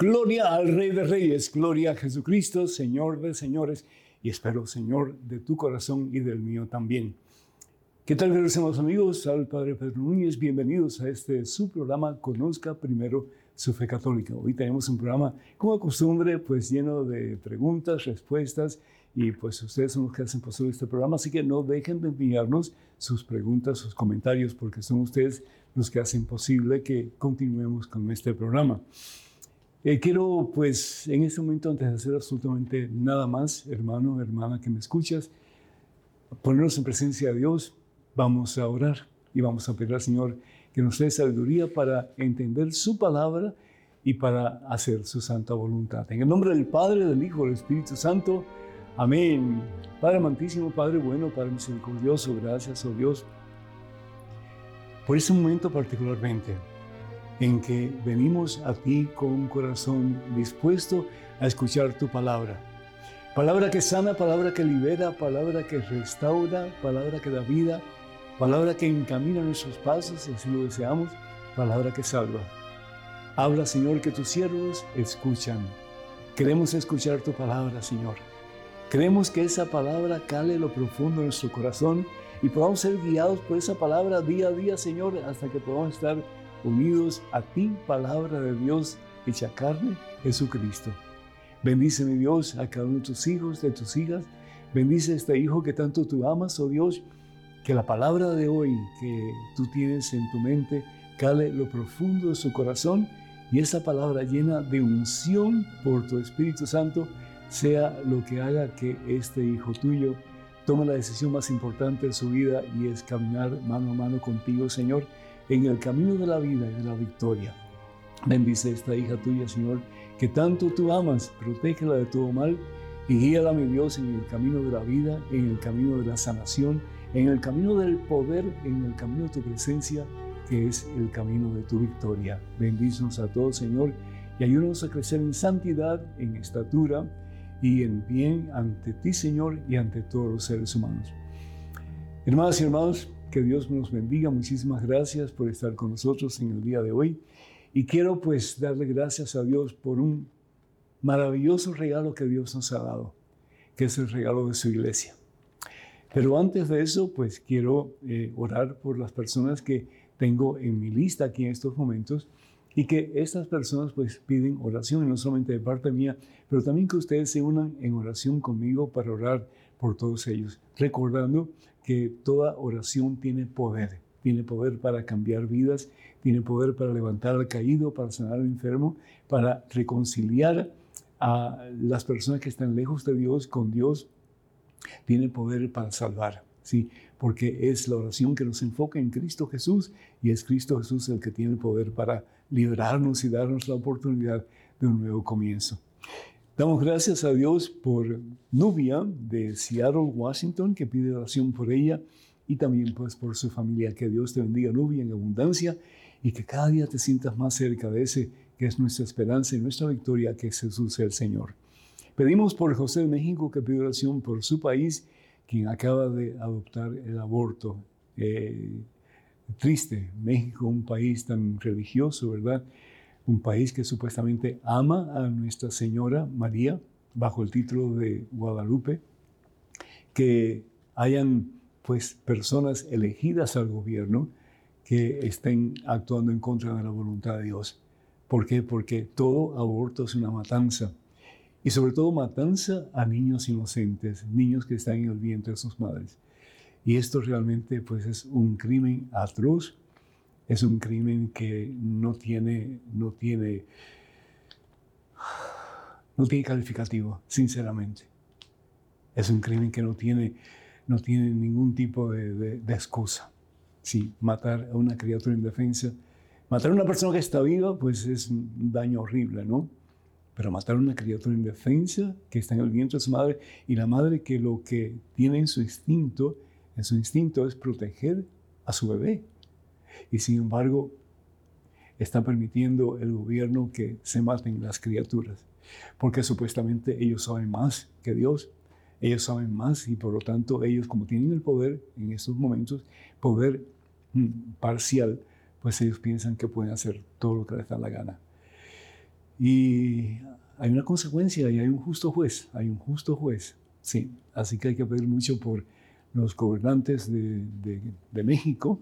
Gloria al Rey de Reyes, gloria a Jesucristo, Señor de señores, y espero, Señor, de tu corazón y del mío también. ¿Qué tal, queridos amigos? Al Padre Pedro Núñez, bienvenidos a este su programa Conozca Primero su Fe Católica. Hoy tenemos un programa, como de costumbre, pues lleno de preguntas, respuestas, y pues ustedes son los que hacen posible este programa, así que no dejen de enviarnos sus preguntas, sus comentarios, porque son ustedes los que hacen posible que continuemos con este programa. Eh, quiero, pues, en este momento, antes de hacer absolutamente nada más, hermano, hermana que me escuchas, ponernos en presencia de Dios, vamos a orar y vamos a pedir al Señor que nos dé sabiduría para entender su palabra y para hacer su santa voluntad. En el nombre del Padre, del Hijo, del Espíritu Santo. Amén. Padre amantísimo, Padre bueno, Padre misericordioso, gracias, oh Dios, por ese momento particularmente en que venimos a ti con un corazón dispuesto a escuchar tu palabra. Palabra que sana, palabra que libera, palabra que restaura, palabra que da vida, palabra que encamina nuestros pasos, así lo deseamos, palabra que salva. Habla, Señor, que tus siervos escuchan. Queremos escuchar tu palabra, Señor. Queremos que esa palabra cale lo profundo de nuestro corazón y podamos ser guiados por esa palabra día a día, Señor, hasta que podamos estar unidos a ti, palabra de Dios hecha carne, Jesucristo. Bendice, mi Dios, a cada uno de tus hijos, de tus hijas. Bendice a este hijo que tanto tú amas, oh Dios, que la palabra de hoy que tú tienes en tu mente cale lo profundo de su corazón y esa palabra llena de unción por tu Espíritu Santo sea lo que haga que este hijo tuyo tome la decisión más importante de su vida y es caminar mano a mano contigo, Señor en el camino de la vida y de la victoria. Bendice esta hija tuya, Señor, que tanto tú amas, protégela de todo mal y guíala, mi Dios, en el camino de la vida, en el camino de la sanación, en el camino del poder, en el camino de tu presencia, que es el camino de tu victoria. Bendícenos a todos, Señor, y ayúdanos a crecer en santidad, en estatura y en bien ante ti, Señor, y ante todos los seres humanos. Hermanas y hermanos, que Dios nos bendiga. Muchísimas gracias por estar con nosotros en el día de hoy. Y quiero pues darle gracias a Dios por un maravilloso regalo que Dios nos ha dado, que es el regalo de su iglesia. Pero antes de eso, pues quiero eh, orar por las personas que tengo en mi lista aquí en estos momentos y que estas personas pues piden oración, y no solamente de parte mía, pero también que ustedes se unan en oración conmigo para orar por todos ellos, recordando que toda oración tiene poder, tiene poder para cambiar vidas, tiene poder para levantar al caído, para sanar al enfermo, para reconciliar a las personas que están lejos de Dios con Dios, tiene poder para salvar, ¿sí? Porque es la oración que nos enfoca en Cristo Jesús y es Cristo Jesús el que tiene poder para liberarnos y darnos la oportunidad de un nuevo comienzo. Damos gracias a Dios por Nubia de Seattle, Washington, que pide oración por ella y también pues por su familia. Que Dios te bendiga, Nubia, en abundancia y que cada día te sientas más cerca de ese que es nuestra esperanza y nuestra victoria, que es Jesús el Señor. Pedimos por José de México que pide oración por su país, quien acaba de adoptar el aborto. Eh, triste, México, un país tan religioso, ¿verdad? Un país que supuestamente ama a Nuestra Señora María bajo el título de Guadalupe, que hayan pues personas elegidas al gobierno que estén actuando en contra de la voluntad de Dios. ¿Por qué? Porque todo aborto es una matanza. Y sobre todo matanza a niños inocentes, niños que están en el vientre de sus madres. Y esto realmente pues es un crimen atroz es un crimen que no tiene, no tiene, no tiene calificativo, sinceramente. Es un crimen que no tiene, no tiene ningún tipo de, excusa. Sí, matar a una criatura indefensa, matar a una persona que está viva, pues es un daño horrible, ¿no? Pero matar a una criatura indefensa que está en el vientre de su madre y la madre que lo que tiene en su instinto, en su instinto es proteger a su bebé. Y sin embargo, está permitiendo el gobierno que se maten las criaturas, porque supuestamente ellos saben más que Dios, ellos saben más y por lo tanto ellos como tienen el poder en estos momentos, poder mm, parcial, pues ellos piensan que pueden hacer todo lo que les da la gana. Y hay una consecuencia y hay un justo juez, hay un justo juez, sí. Así que hay que pedir mucho por los gobernantes de, de México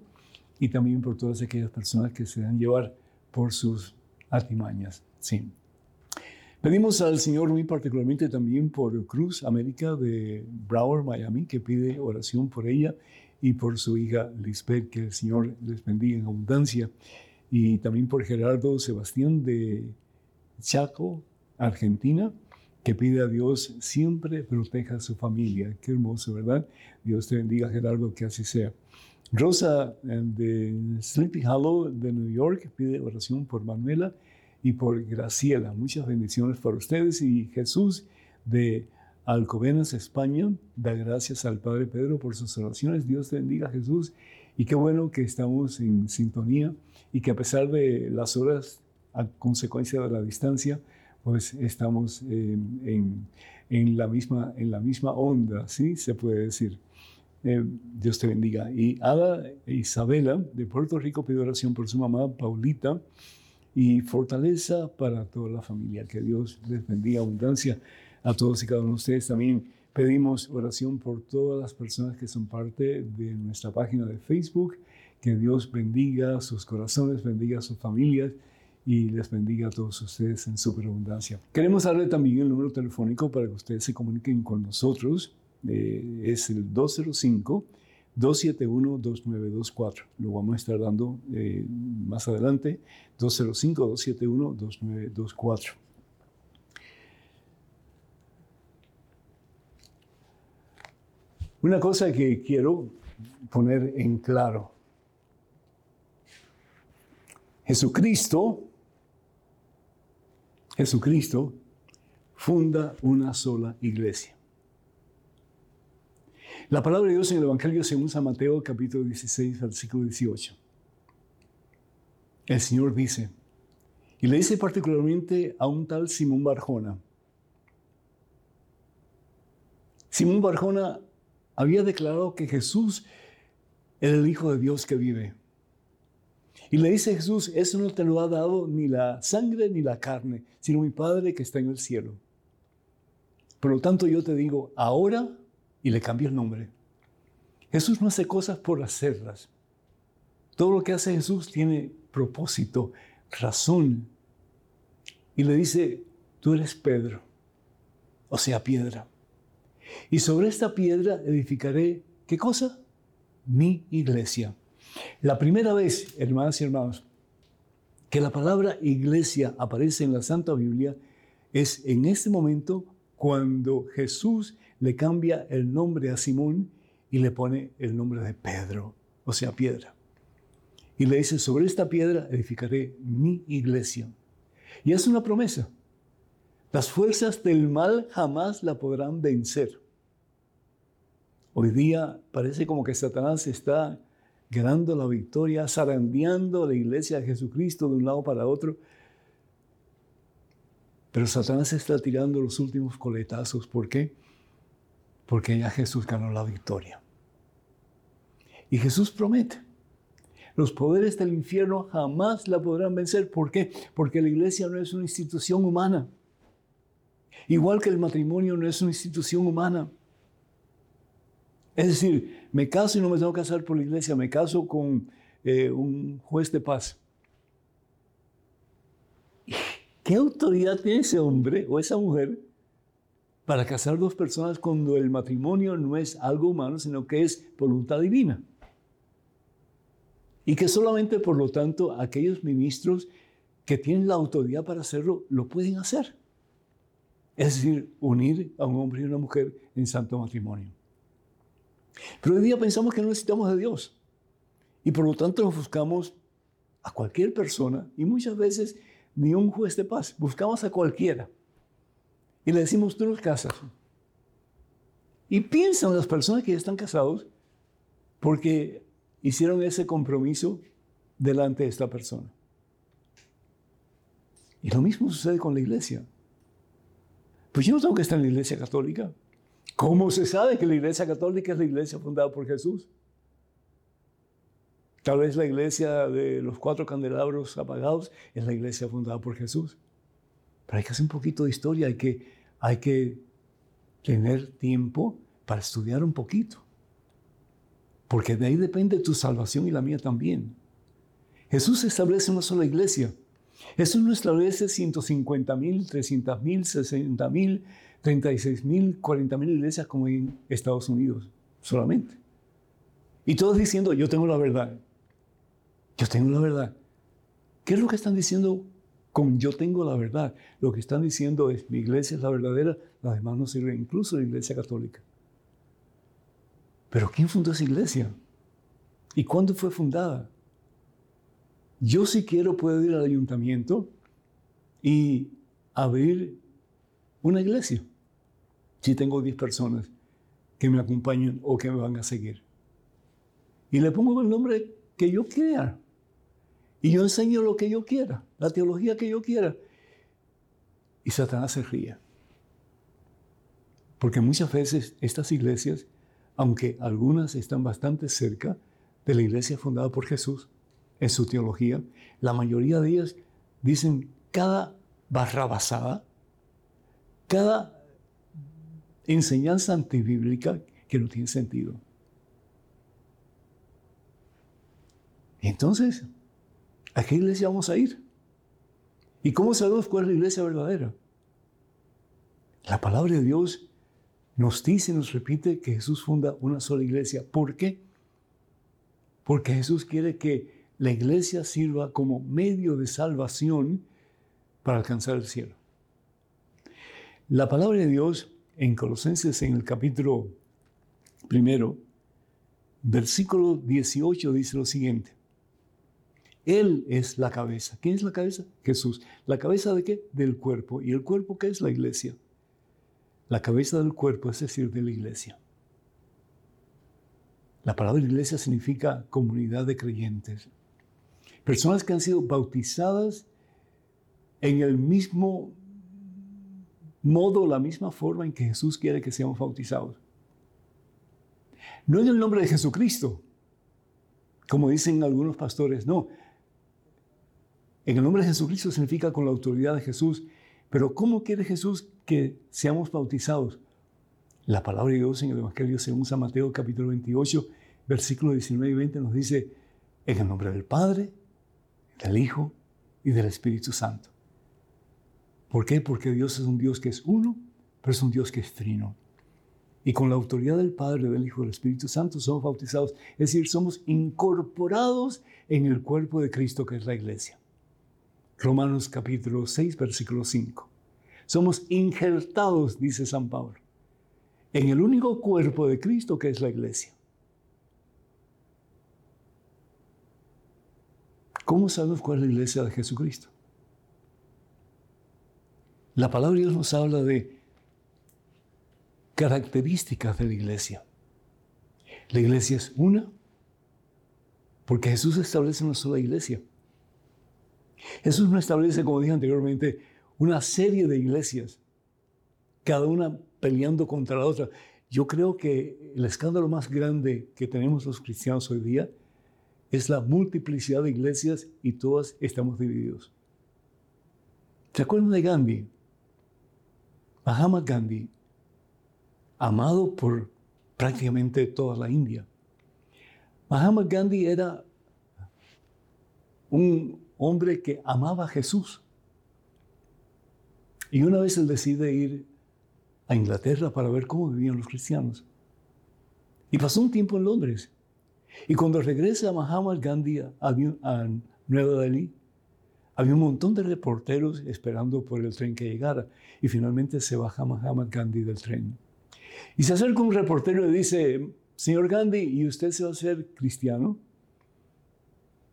y también por todas aquellas personas que se dan llevar por sus artimañas. Sí. Pedimos al Señor muy particularmente también por Cruz América de Broward, Miami, que pide oración por ella y por su hija Lisbeth, que el Señor les bendiga en abundancia. Y también por Gerardo Sebastián de Chaco, Argentina, que pide a Dios siempre proteja a su familia. Qué hermoso, ¿verdad? Dios te bendiga, Gerardo, que así sea. Rosa eh, de Sleepy Hollow de New York pide oración por Manuela y por Graciela. Muchas bendiciones para ustedes y Jesús de Alcobenas, España, da gracias al Padre Pedro por sus oraciones. Dios te bendiga Jesús y qué bueno que estamos en sintonía y que a pesar de las horas a consecuencia de la distancia, pues estamos eh, en, en, la misma, en la misma onda, ¿sí? Se puede decir. Eh, Dios te bendiga. Y Ada Isabela de Puerto Rico pide oración por su mamá Paulita y fortaleza para toda la familia. Que Dios les bendiga abundancia a todos y cada uno de ustedes. También pedimos oración por todas las personas que son parte de nuestra página de Facebook. Que Dios bendiga sus corazones, bendiga sus familias y les bendiga a todos ustedes en superabundancia. Queremos darle también el número telefónico para que ustedes se comuniquen con nosotros es el 205-271-2924. Lo vamos a estar dando eh, más adelante, 205-271-2924. Una cosa que quiero poner en claro. Jesucristo, Jesucristo funda una sola iglesia. La palabra de Dios en el Evangelio según San Mateo capítulo 16, versículo 18. El Señor dice, y le dice particularmente a un tal Simón Barjona. Simón Barjona había declarado que Jesús era el Hijo de Dios que vive. Y le dice Jesús, eso no te lo ha dado ni la sangre ni la carne, sino mi Padre que está en el cielo. Por lo tanto yo te digo, ahora y le cambió el nombre. Jesús no hace cosas por hacerlas. Todo lo que hace Jesús tiene propósito, razón. Y le dice, tú eres Pedro, o sea, piedra. Y sobre esta piedra edificaré, ¿qué cosa? Mi iglesia. La primera vez, hermanas y hermanos, que la palabra iglesia aparece en la Santa Biblia es en este momento cuando Jesús le cambia el nombre a Simón y le pone el nombre de Pedro, o sea, piedra. Y le dice, sobre esta piedra edificaré mi iglesia. Y es una promesa. Las fuerzas del mal jamás la podrán vencer. Hoy día parece como que Satanás está ganando la victoria, zarandeando la iglesia de Jesucristo de un lado para otro. Pero Satanás está tirando los últimos coletazos. ¿Por qué? Porque ya Jesús ganó la victoria. Y Jesús promete, los poderes del infierno jamás la podrán vencer. ¿Por qué? Porque la iglesia no es una institución humana. Igual que el matrimonio no es una institución humana. Es decir, me caso y no me tengo que casar por la iglesia, me caso con eh, un juez de paz. ¿Qué autoridad tiene ese hombre o esa mujer para casar dos personas cuando el matrimonio no es algo humano, sino que es voluntad divina. Y que solamente, por lo tanto, aquellos ministros que tienen la autoridad para hacerlo, lo pueden hacer. Es decir, unir a un hombre y una mujer en santo matrimonio. Pero hoy día pensamos que no necesitamos de Dios. Y por lo tanto nos buscamos a cualquier persona y muchas veces ni un juez de paz, buscamos a cualquiera y le decimos, tú no casas. Y piensan las personas que ya están casados porque hicieron ese compromiso delante de esta persona. Y lo mismo sucede con la iglesia. Pues yo no tengo que estar en la iglesia católica. ¿Cómo se sabe que la iglesia católica es la iglesia fundada por Jesús? Tal vez la iglesia de los cuatro candelabros apagados es la iglesia fundada por Jesús. Pero hay que hacer un poquito de historia, hay que, hay que tener tiempo para estudiar un poquito. Porque de ahí depende tu salvación y la mía también. Jesús establece una sola iglesia. Jesús no establece 150 mil, 300 mil, 60 mil, 36 mil, 40 mil iglesias como en Estados Unidos solamente. Y todos diciendo, yo tengo la verdad. Yo tengo la verdad. ¿Qué es lo que están diciendo con yo tengo la verdad? Lo que están diciendo es mi iglesia es la verdadera, las demás no sirven, incluso la iglesia católica. Pero ¿quién fundó esa iglesia? ¿Y cuándo fue fundada? Yo si quiero puedo ir al ayuntamiento y abrir una iglesia. Si tengo 10 personas que me acompañan o que me van a seguir. Y le pongo el nombre que yo quiera. Y yo enseño lo que yo quiera, la teología que yo quiera. Y Satanás se ríe. Porque muchas veces estas iglesias aunque algunas están bastante cerca de la iglesia fundada por Jesús en su teología, la mayoría de ellas dicen cada barrabasada, cada enseñanza antibíblica que no tiene sentido. Entonces, ¿a qué iglesia vamos a ir? ¿Y cómo sabemos cuál es la iglesia verdadera? La palabra de Dios nos dice, nos repite que Jesús funda una sola iglesia. ¿Por qué? Porque Jesús quiere que la iglesia sirva como medio de salvación para alcanzar el cielo. La palabra de Dios en Colosenses en el capítulo primero, versículo 18 dice lo siguiente. Él es la cabeza. ¿Quién es la cabeza? Jesús. ¿La cabeza de qué? Del cuerpo. ¿Y el cuerpo qué es la iglesia? la cabeza del cuerpo, es decir, de la iglesia. La palabra iglesia significa comunidad de creyentes. Personas que han sido bautizadas en el mismo modo, la misma forma en que Jesús quiere que seamos bautizados. No en el nombre de Jesucristo, como dicen algunos pastores, no. En el nombre de Jesucristo significa con la autoridad de Jesús. Pero ¿cómo quiere Jesús que seamos bautizados. La palabra de Dios en el Evangelio según San Mateo capítulo 28, versículos 19 y 20 nos dice, en el nombre del Padre, del Hijo y del Espíritu Santo. ¿Por qué? Porque Dios es un Dios que es uno, pero es un Dios que es trino. Y con la autoridad del Padre, del Hijo y del Espíritu Santo somos bautizados, es decir, somos incorporados en el cuerpo de Cristo que es la iglesia. Romanos capítulo 6, versículo 5. Somos injertados, dice San Pablo, en el único cuerpo de Cristo que es la iglesia. ¿Cómo sabemos cuál es la iglesia de Jesucristo? La palabra de Dios nos habla de características de la iglesia. La iglesia es una, porque Jesús establece una sola iglesia. Jesús no establece, como dije anteriormente, una serie de iglesias, cada una peleando contra la otra. Yo creo que el escándalo más grande que tenemos los cristianos hoy día es la multiplicidad de iglesias y todas estamos divididos. ¿Se acuerdan de Gandhi? Mahatma Gandhi, amado por prácticamente toda la India. Mahatma Gandhi era un hombre que amaba a Jesús. Y una vez él decide ir a Inglaterra para ver cómo vivían los cristianos. Y pasó un tiempo en Londres. Y cuando regresa a Mahatma Gandhi a, Nueva Delhi, había un montón de reporteros esperando por el tren que llegara. Y finalmente se baja Mahatma Gandhi del tren. Y se acerca un reportero y dice, señor Gandhi, ¿y usted se va a hacer cristiano?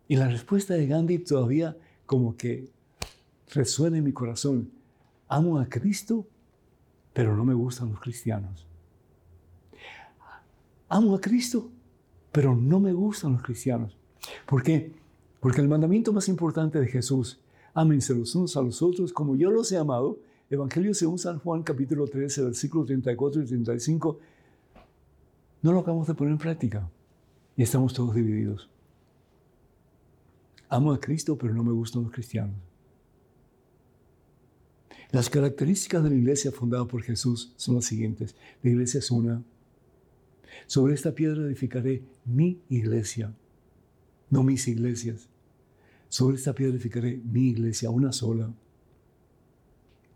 Y la respuesta de Gandhi todavía como que resuena en mi corazón amo a Cristo pero no me gustan los cristianos. Amo a Cristo, pero no me gustan los cristianos. ¿Por qué? Porque el mandamiento más importante de Jesús, ámense los unos a los otros como yo los he amado, Evangelio según San Juan capítulo 13, versículos 34 y 35, no lo acabamos de poner en práctica y estamos todos divididos. Amo a Cristo, pero no me gustan los cristianos. Las características de la iglesia fundada por Jesús son las siguientes. La iglesia es una. Sobre esta piedra edificaré mi iglesia, no mis iglesias. Sobre esta piedra edificaré mi iglesia, una sola.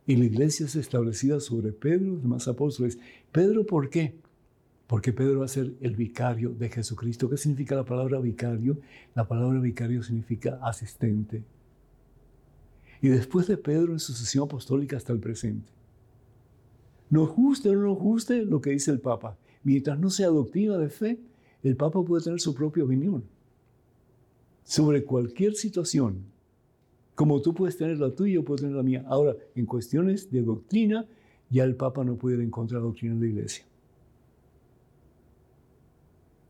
Y la iglesia es establecida sobre Pedro y los demás apóstoles. Pedro, ¿por qué? Porque Pedro va a ser el vicario de Jesucristo. ¿Qué significa la palabra vicario? La palabra vicario significa asistente. Y después de Pedro en sucesión apostólica hasta el presente. Nos guste o no nos guste lo que dice el Papa. Mientras no sea doctrina de fe, el Papa puede tener su propia opinión sobre cualquier situación como tú puedes tener la tuya, yo puedo tener la mía. Ahora, en cuestiones de doctrina, ya el Papa no puede encontrar doctrina en la iglesia.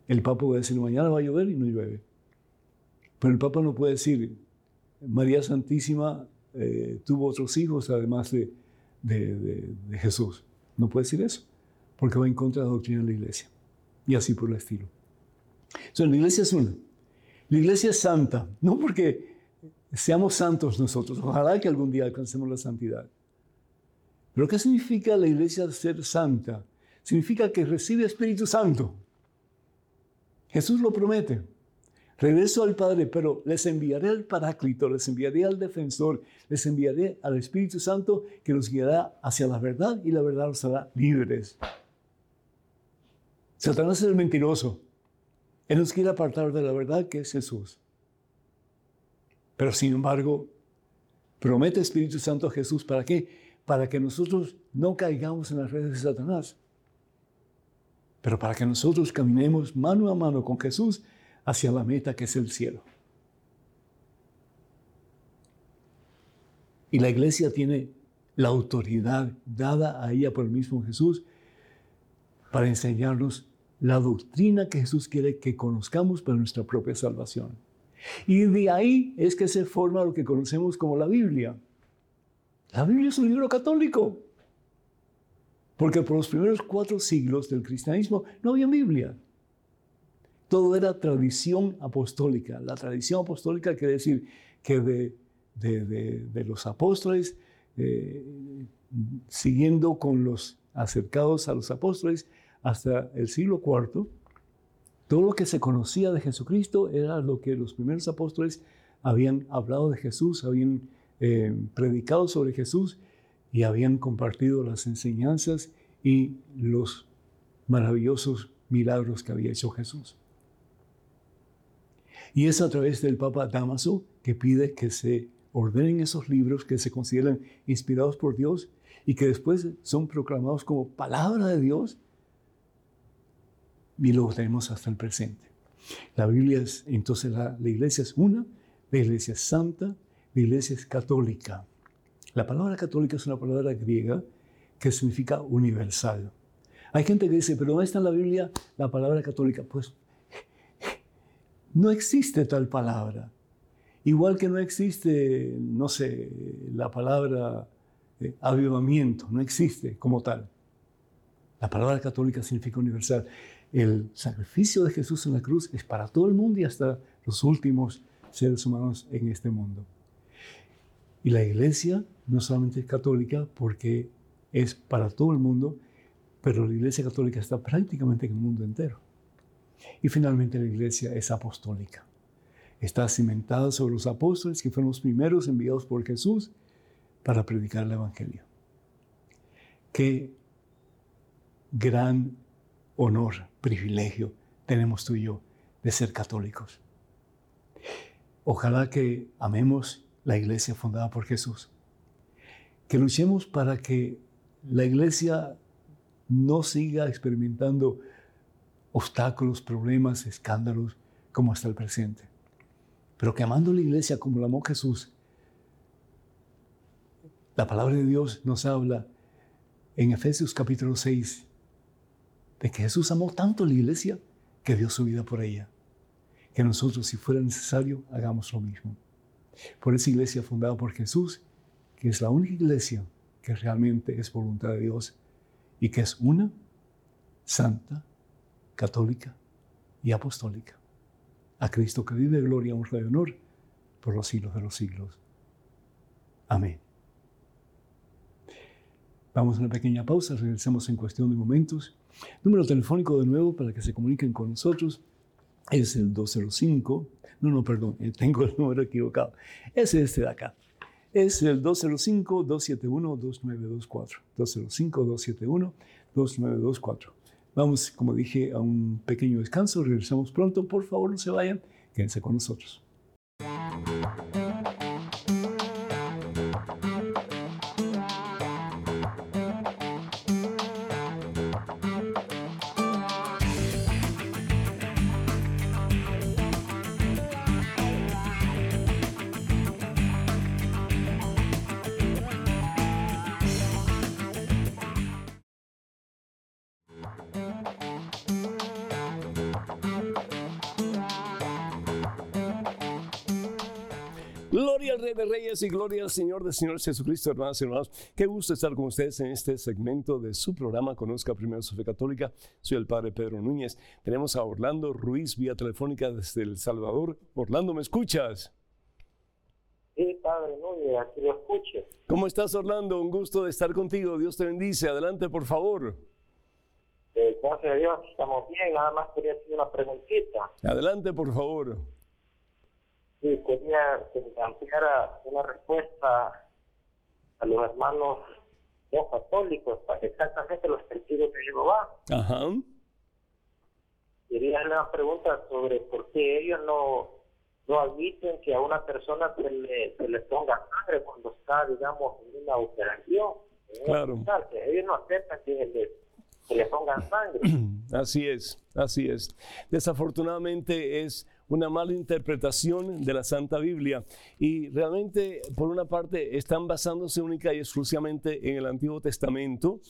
El Papa puede decir, mañana va a llover y no llueve. Pero el Papa no puede decir, María Santísima eh, tuvo otros hijos además de, de, Jesús. No puede decir eso, porque va en contra de la doctrina de la iglesia. Y así por el estilo. Entonces, la iglesia es una. La iglesia es santa, no porque Seamos santos nosotros. Ojalá que algún día alcancemos la santidad. Pero ¿qué significa la iglesia ser santa? Significa que recibe Espíritu Santo. Jesús lo promete. Regreso al Padre, pero les enviaré al Paráclito, les enviaré al Defensor, les enviaré al Espíritu Santo que los guiará hacia la verdad y la verdad los hará libres. Satanás es el mentiroso. Él nos quiere apartar de la verdad que es Jesús. Pero sin embargo, promete Espíritu Santo a Jesús. ¿Para qué? Para que nosotros no caigamos en las redes de Satanás. Pero para que nosotros caminemos mano a mano con Jesús hacia la meta que es el cielo. Y la iglesia tiene la autoridad dada a ella por el mismo Jesús para enseñarnos la doctrina que Jesús quiere que conozcamos para nuestra propia salvación. Y de ahí es que se forma lo que conocemos como la Biblia. La Biblia es un libro católico. Porque por los primeros cuatro siglos del cristianismo no había Biblia. Todo era tradición apostólica. La tradición apostólica quiere decir que de, los apóstoles, eh, siguiendo con los acercados a los apóstoles hasta el siglo IV, todo lo que se conocía de Jesucristo era lo que los primeros apóstoles habían hablado de Jesús, habían eh, predicado sobre Jesús y habían compartido las enseñanzas y los maravillosos milagros que había hecho Jesús. Y es a través del Papa Damaso que pide que se ordenen esos libros que se consideran inspirados por Dios y que después son proclamados como palabra de Dios y lo tenemos hasta el presente. La Biblia es, entonces la, iglesia es una, la iglesia es santa, la iglesia es católica. La palabra católica es una palabra griega que significa universal. Hay gente que dice, pero ¿dónde está en la Biblia la palabra católica? Pues no existe tal palabra. Igual que no existe, no sé, la palabra eh, avivamiento, no existe como tal. La palabra católica significa universal el sacrificio de Jesús en la cruz es para todo el mundo y hasta los últimos seres humanos en este mundo. Y la iglesia no solamente es católica porque es para todo el mundo, pero la iglesia católica está prácticamente en el mundo entero. Y finalmente la iglesia es apostólica. Está cimentada sobre los apóstoles que fueron los primeros enviados por Jesús para predicar el Evangelio. Qué gran honor, privilegio tenemos tú y yo de ser católicos. Ojalá que amemos la iglesia fundada por Jesús. Que luchemos para que la iglesia no siga experimentando obstáculos, problemas, escándalos como hasta el presente. Pero que amando la iglesia como la amó Jesús, la palabra de Dios nos habla en Efesios capítulo 6 de que Jesús amó tanto la iglesia que dio su vida por ella. Que nosotros, si fuera necesario, hagamos lo mismo. Por esa iglesia fundada por Jesús, que es la única iglesia que realmente es voluntad de Dios y que es una, santa, católica y apostólica. A Cristo que vive gloria, honra y honor por los siglos de los siglos. Amén. Vamos a una pequeña pausa, regresamos en cuestión de momentos. Número telefónico de nuevo para que se comuniquen con nosotros es el 205. No, no, perdón, eh, tengo el número equivocado. Es este de acá. Es el 205-271-2924. 205-271-2924. Vamos, como dije, a un pequeño descanso. Regresamos pronto. Por favor, no se vayan. Quédense con nosotros. Y gloria al Señor de Señor Jesucristo, hermanas y hermanos. Qué gusto estar con ustedes en este segmento de su programa Conozca Primero su Fe Católica. Soy el Padre Pedro Núñez. Tenemos a Orlando Ruiz vía telefónica desde El Salvador. Orlando, ¿me escuchas? Sí, Padre Núñez, aquí lo escucho. ¿Cómo estás, Orlando? Un gusto de estar contigo. Dios te bendice. Adelante, por favor. Eh, gracias a Dios, estamos bien. Nada más quería hacer una preguntita. Adelante, por favor. Sí, quería que me ampliara una respuesta a los hermanos no católicos, para exactamente los testigos de Jehová. Ajá. Quería una pregunta sobre por qué ellos no, no admiten que a una persona se le, se le ponga sangre cuando está, digamos, en una operación. en Claro. hospital, que ellos no aceptan que se le, se le pongan sangre. Así es, así es. Desafortunadamente es una mala interpretación de la Santa Biblia y realmente, por una parte, están basándose única y exclusivamente en el Antiguo Testamento.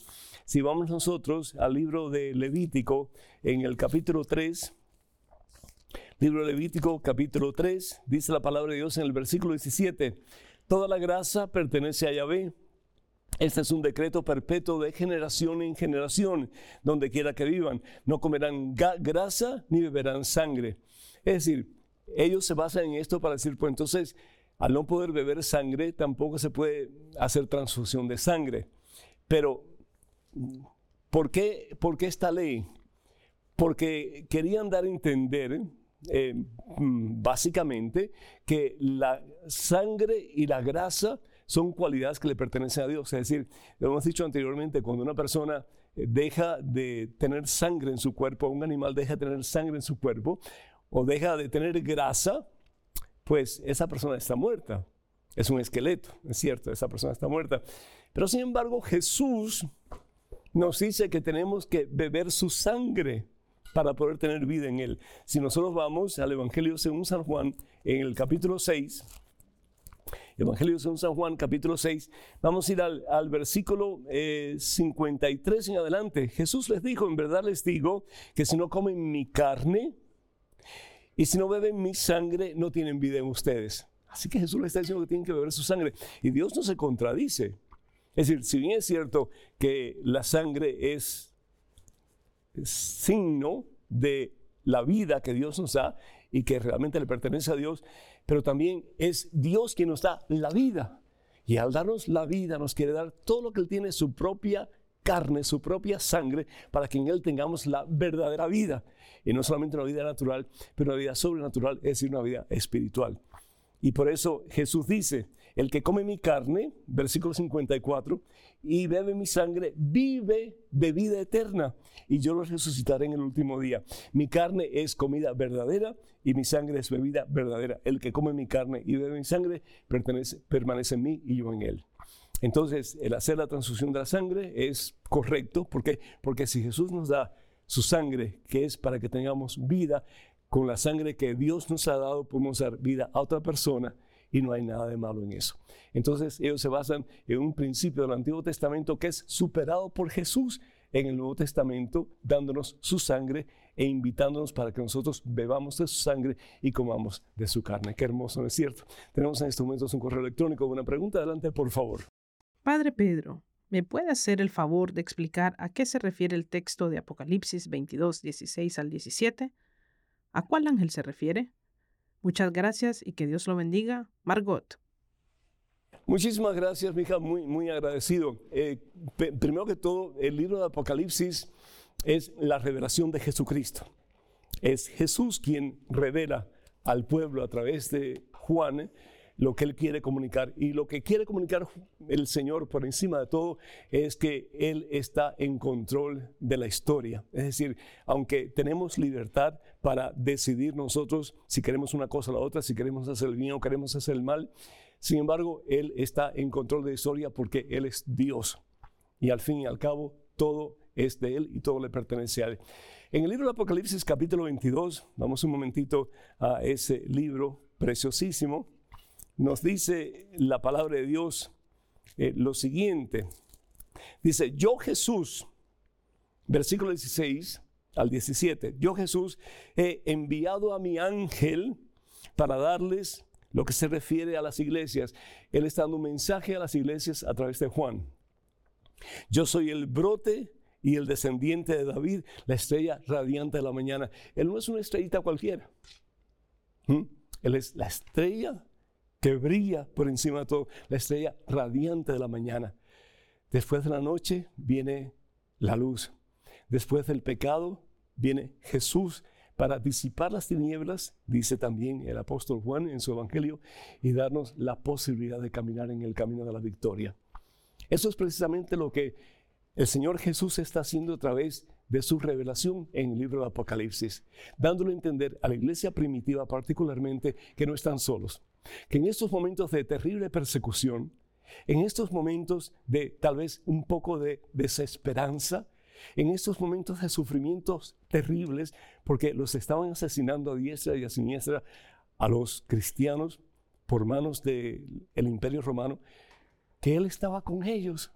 Si vamos nosotros al libro de Levítico, en el capítulo 3, libro Levítico, capítulo 3, dice la palabra de Dios en el versículo 17, toda la grasa pertenece a Yahvé. Este es un decreto perpetuo de generación en generación, donde quiera que vivan. No comerán grasa ni beberán sangre. Es decir, ellos se basan en esto para decir, pues entonces, al no poder beber sangre, tampoco se puede hacer transfusión de sangre. Pero, ¿por qué, por qué esta ley? Porque querían dar a entender, eh, mm, básicamente, que la sangre y la grasa son cualidades que le pertenecen a Dios. Es decir, lo hemos dicho anteriormente, cuando una persona eh, deja de tener sangre en su cuerpo, un animal deja de tener sangre en su cuerpo, o deja de tener grasa, pues esa persona está muerta. Es un esqueleto, es cierto, esa persona está muerta. Pero sin embargo, Jesús nos dice que tenemos que beber su sangre para poder tener vida en él. Si nosotros vamos al Evangelio según San Juan, en el capítulo 6, Evangelio según San Juan, capítulo 6, vamos a ir al, al versículo eh, 53 en adelante. Jesús les dijo, en verdad les digo, que si no comen mi carne y si no beben mi sangre, no tienen vida en ustedes. Así que Jesús les está diciendo que tienen que beber su sangre. Y Dios no se contradice. Es decir, si bien es cierto que la sangre es signo de la vida que Dios nos da y que realmente le pertenece a Dios, pero también es Dios quien nos da la vida. Y al darnos la vida nos quiere dar todo lo que Él tiene, su propia carne, su propia sangre, para que en Él tengamos la verdadera vida. Y no solamente una vida natural, pero una vida sobrenatural, es decir, una vida espiritual. Y por eso Jesús dice, el que come mi carne, versículo 54, y bebe mi sangre, vive de vida eterna, y yo lo resucitaré en el último día. Mi carne es comida verdadera y mi sangre es bebida verdadera. El que come mi carne y bebe mi sangre pertenece, permanece en mí y yo en él. Entonces, el hacer la transfusión de la sangre es correcto. ¿Por qué? Porque si Jesús nos da su sangre, que es para que tengamos vida, con la sangre que Dios nos ha dado, podemos dar vida a otra persona y no hay nada de malo en eso. Entonces ellos se basan en un principio del Antiguo Testamento que es superado por Jesús en el Nuevo Testamento, dándonos su sangre e invitándonos para que nosotros bebamos de su sangre y comamos de su carne. Qué hermoso, ¿no es cierto? Tenemos en estos momentos un correo electrónico. Una pregunta, adelante, por favor. Padre Pedro, ¿me puede hacer el favor de explicar a qué se refiere el texto de Apocalipsis 22, 16 al 17? ¿A cuál ángel se refiere? Muchas gracias y que Dios lo bendiga. Margot. Muchísimas gracias, mi hija, muy, muy agradecido. Eh, primero que todo, el libro de Apocalipsis es la revelación de Jesucristo. Es Jesús quien revela al pueblo a través de Juan lo que él quiere comunicar. Y lo que quiere comunicar el Señor por encima de todo es que Él está en control de la historia. Es decir, aunque tenemos libertad para decidir nosotros si queremos una cosa o la otra, si queremos hacer el bien o queremos hacer el mal, sin embargo, Él está en control de la historia porque Él es Dios. Y al fin y al cabo, todo es de Él y todo le pertenece a Él. En el libro de Apocalipsis capítulo 22, vamos un momentito a ese libro preciosísimo, nos dice la palabra de Dios eh, lo siguiente. Dice, yo Jesús, versículo 16 al 17, yo Jesús he enviado a mi ángel para darles lo que se refiere a las iglesias. Él está dando un mensaje a las iglesias a través de Juan. Yo soy el brote y el descendiente de David, la estrella radiante de la mañana. Él no es una estrellita cualquiera. ¿Mm? Él es la estrella que brilla por encima de todo, la estrella radiante de la mañana. Después de la noche viene la luz. Después del pecado viene Jesús para disipar las tinieblas, dice también el apóstol Juan en su evangelio, y darnos la posibilidad de caminar en el camino de la victoria. Eso es precisamente lo que el Señor Jesús está haciendo a través de su revelación en el libro de Apocalipsis, dándole a entender a la iglesia primitiva particularmente que no están solos, que en estos momentos de terrible persecución, en estos momentos de tal vez un poco de desesperanza, en estos momentos de sufrimientos terribles, porque los estaban asesinando a diestra y a siniestra a los cristianos por manos del imperio romano, que Él estaba con ellos.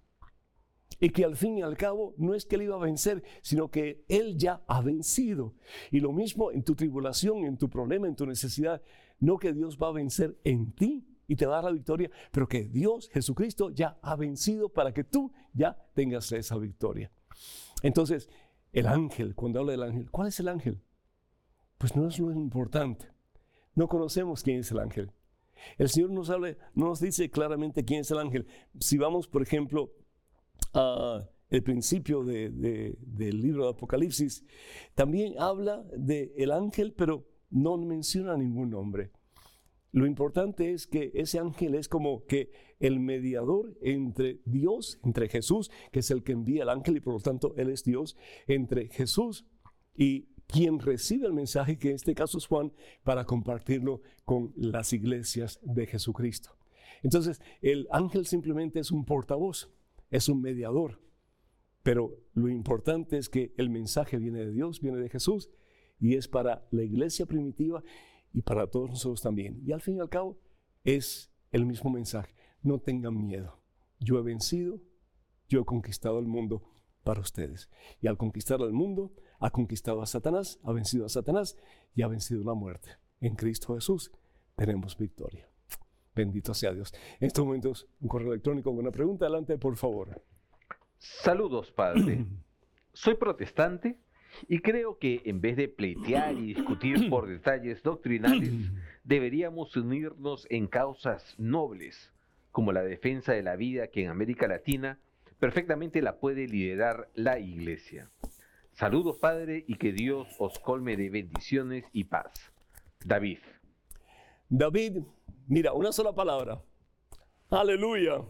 Y que al fin y al cabo no es que Él iba a vencer, sino que Él ya ha vencido. Y lo mismo en tu tribulación, en tu problema, en tu necesidad, no que Dios va a vencer en ti y te va a dar la victoria, pero que Dios, Jesucristo, ya ha vencido para que tú ya tengas esa victoria. Entonces, el ángel, cuando habla del ángel, ¿cuál es el ángel? Pues no es lo importante. No conocemos quién es el ángel. El Señor nos habla, no nos dice claramente quién es el ángel. Si vamos, por ejemplo, al principio del libro de Apocalipsis, también habla del ángel, pero no menciona ningún nombre. Lo importante es que ese ángel es como que el mediador entre Dios, entre Jesús, que es el que envía el ángel y por lo tanto Él es Dios, entre Jesús y quien recibe el mensaje, que en este caso es Juan, para compartirlo con las iglesias de Jesucristo. Entonces, el ángel simplemente es un portavoz, es un mediador, pero lo importante es que el mensaje viene de Dios, viene de Jesús, y es para la iglesia primitiva y para todos nosotros también. Y al fin y al cabo es el mismo mensaje. No tengan miedo. Yo he vencido, yo he conquistado el mundo para ustedes. Y al conquistar el mundo, ha conquistado a Satanás, ha vencido a Satanás y ha vencido la muerte. En Cristo Jesús tenemos victoria. Bendito sea Dios. En estos momentos, un correo electrónico con una pregunta. Adelante, por favor. Saludos, Padre. Soy protestante y creo que en vez de pleitear y discutir por detalles doctrinales, deberíamos unirnos en causas nobles, como la defensa de la vida que en América Latina perfectamente la puede liderar la Iglesia. Saludos, Padre, y que Dios os colme de bendiciones y paz. David. David, mira, una sola palabra. Aleluya.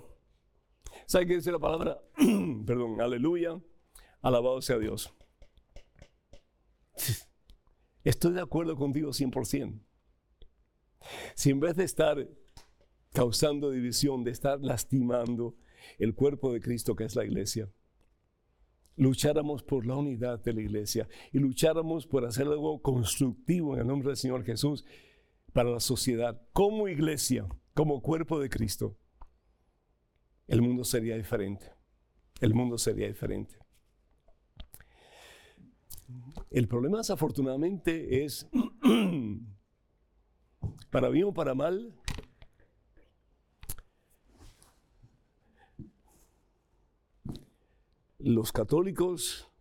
¿Sabe qué dice la palabra? Perdón, aleluya. Alabado sea Dios. Estoy de acuerdo contigo 100%. Si en vez de estar causando división, de estar lastimando el cuerpo de Cristo que es la iglesia, lucháramos por la unidad de la iglesia y lucháramos por hacer algo constructivo en el nombre del Señor Jesús para la sociedad como iglesia, como cuerpo de Cristo, el mundo sería diferente. El mundo sería diferente. El problema desafortunadamente es, para bien o para mal, los católicos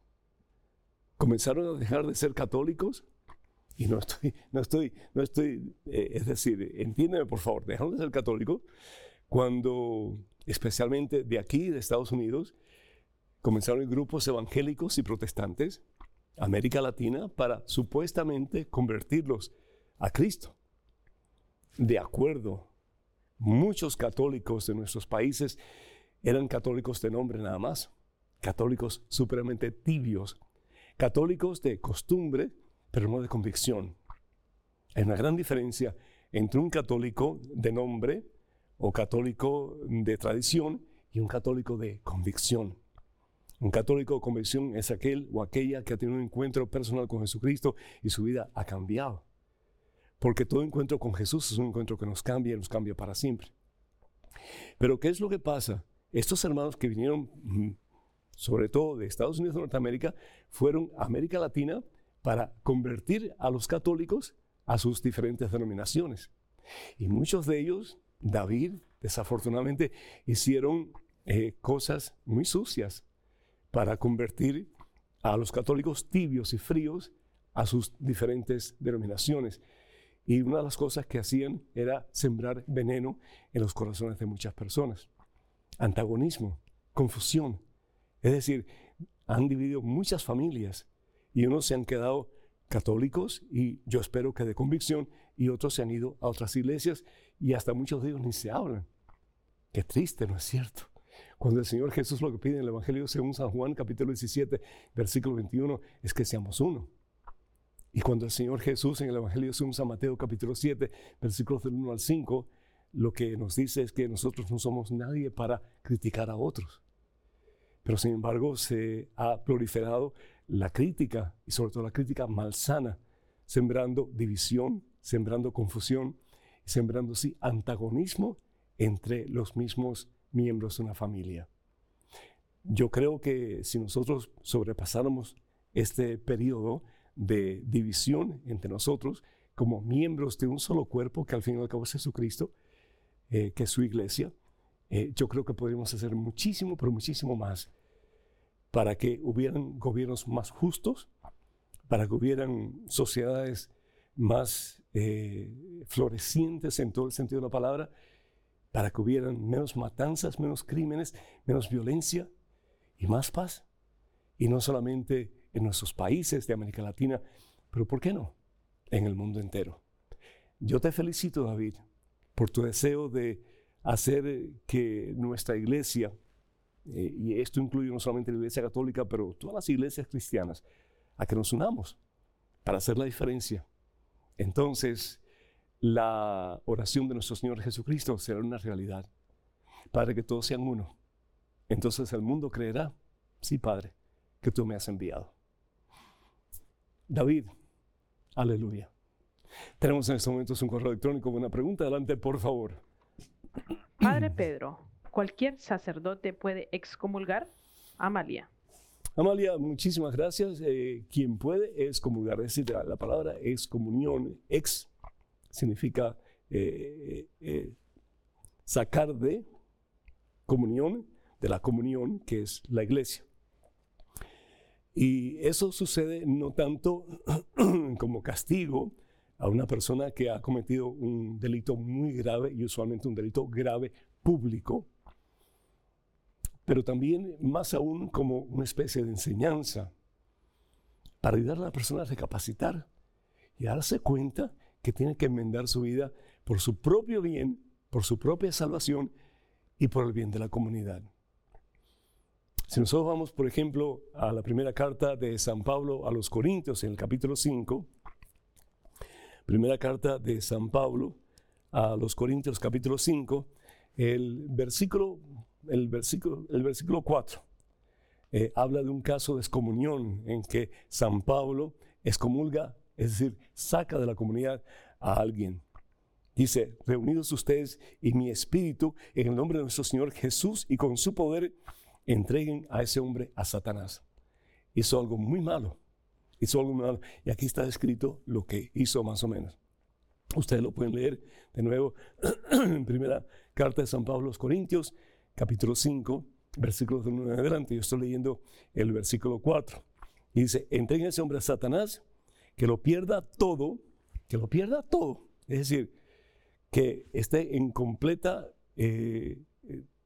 comenzaron a dejar de ser católicos. Y no estoy, no estoy, no estoy, eh, es decir, entiéndeme por favor, dejaron de ser católicos cuando, especialmente de aquí, de Estados Unidos, comenzaron grupos evangélicos y protestantes, América Latina, para supuestamente convertirlos a Cristo. De acuerdo, muchos católicos de nuestros países eran católicos de nombre nada más, católicos supremamente tibios, católicos de costumbre, pero no de convicción. Hay una gran diferencia entre un católico de nombre o católico de tradición y un católico de convicción. Un católico de convicción es aquel o aquella que ha tenido un encuentro personal con Jesucristo y su vida ha cambiado. Porque todo encuentro con Jesús es un encuentro que nos cambia y nos cambia para siempre. Pero ¿qué es lo que pasa? Estos hermanos que vinieron, mm, sobre todo de Estados Unidos de Norteamérica, fueron a América Latina para convertir a los católicos a sus diferentes denominaciones. Y muchos de ellos David, desafortunadamente, hicieron eh, cosas muy sucias para convertir a los católicos tibios y fríos a sus diferentes denominaciones. Y una de las cosas que hacían era sembrar veneno en los corazones de muchas personas. Antagonismo, confusión. Es decir, han dividido muchas familias y unos se han quedado católicos y yo espero que de convicción y otros se han ido a otras iglesias y hasta muchos de ellos ni se hablan. Qué triste, ¿no es cierto? Cuando el Señor Jesús lo que pide en el Evangelio según San Juan capítulo 17, versículo 21, es que seamos uno. Y cuando el Señor Jesús en el Evangelio según San Mateo capítulo 7, versículos del 1 al 5, lo que nos dice es que nosotros no somos nadie para criticar a otros. Pero sin embargo se ha proliferado la crítica y sobre todo la crítica malsana, sembrando división, sembrando confusión, sembrando sí antagonismo entre los mismos miembros de una familia. Yo creo que si nosotros sobrepasáramos este periodo de división entre nosotros como miembros de un solo cuerpo, que al fin y al cabo es Jesucristo, eh, que es su iglesia, eh, yo creo que podríamos hacer muchísimo, pero muchísimo más para que hubieran gobiernos más justos, para que hubieran sociedades más eh, florecientes en todo el sentido de la palabra, para que hubieran menos matanzas, menos crímenes, menos violencia y más paz. Y no solamente en nuestros países de América Latina, pero ¿por qué no? En el mundo entero. Yo te felicito, David, por tu deseo de hacer que nuestra iglesia eh, y esto incluye no solamente la Iglesia Católica, pero todas las iglesias cristianas, a que nos unamos para hacer la diferencia. Entonces, la oración de nuestro Señor Jesucristo será una realidad. Padre, que todos sean uno. Entonces el mundo creerá, sí, Padre, que tú me has enviado. David, aleluya. Tenemos en estos momentos un correo electrónico con una pregunta. Adelante, por favor. Padre Pedro, ¿Cualquier sacerdote puede excomulgar? Amalia. Amalia, muchísimas gracias. Eh, quien puede excomulgar, es decir, la, palabra excomunión, ex, significa eh, eh, sacar de comunión, de la comunión que es la iglesia. Y eso sucede no tanto como castigo a una persona que ha cometido un delito muy grave y usualmente un delito grave público, pero también más aún como una especie de enseñanza para ayudar a la persona a recapacitar y darse cuenta que tiene que enmendar su vida por su propio bien, por su propia salvación y por el bien de la comunidad. Si nosotros vamos, por ejemplo, a la primera carta de San Pablo a los Corintios en el capítulo 5, primera carta de San Pablo a los Corintios capítulo 5, el versículo el versículo, el versículo 4 eh, habla de un caso de excomunión en que San Pablo excomulga, es decir, saca de la comunidad a alguien. Dice, reunidos ustedes y mi espíritu en el nombre de nuestro Señor Jesús y con su poder, entreguen a ese hombre a Satanás. Hizo algo muy malo. Hizo algo muy malo. Y aquí está escrito lo que hizo más o menos. Ustedes lo pueden leer de nuevo en primera carta de San Pablo a los Corintios, capítulo 5, versículos de 1 en adelante. Yo estoy leyendo el versículo 4. Y dice, entreguen a ese hombre a Satanás, que lo pierda todo, que lo pierda todo. Es decir, que esté en completa eh,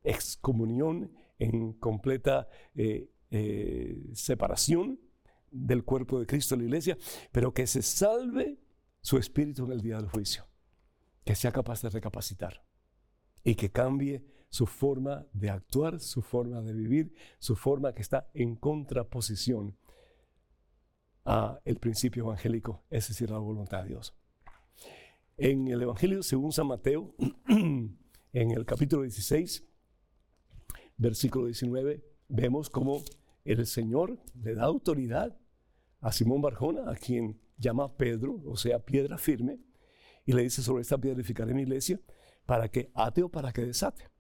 excomunión, en completa eh, eh, separación del cuerpo de Cristo en la iglesia, pero que se salve su espíritu en el día del juicio, que sea capaz de recapacitar y que cambie su forma de actuar, su forma de vivir, su forma que está en contraposición a el principio evangélico, es decir, la voluntad de Dios. En el Evangelio según San Mateo, en el capítulo 16, versículo 19, vemos cómo el Señor le da autoridad a Simón Barjona, a quien llama Pedro, o sea, piedra firme, y le dice sobre esta piedra edificaré mi iglesia, para que ate o para que desate.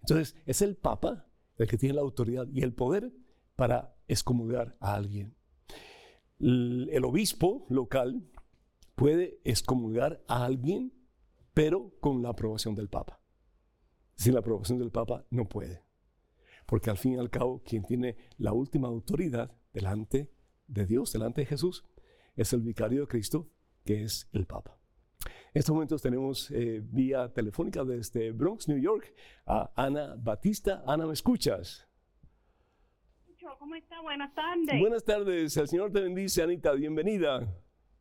Entonces, es el Papa el que tiene la autoridad y el poder para excomulgar a alguien. El obispo local puede excomulgar a alguien, pero con la aprobación del Papa. Sin la aprobación del Papa no puede. Porque al fin y al cabo, quien tiene la última autoridad delante de Dios, delante de Jesús, es el vicario de Cristo, que es el Papa. En estos momentos tenemos eh, vía telefónica desde Bronx, New York, a Ana Batista. Ana, ¿me escuchas? ¿Cómo está? Buenas tardes. Buenas tardes. El Señor te bendice, Anita. Bienvenida.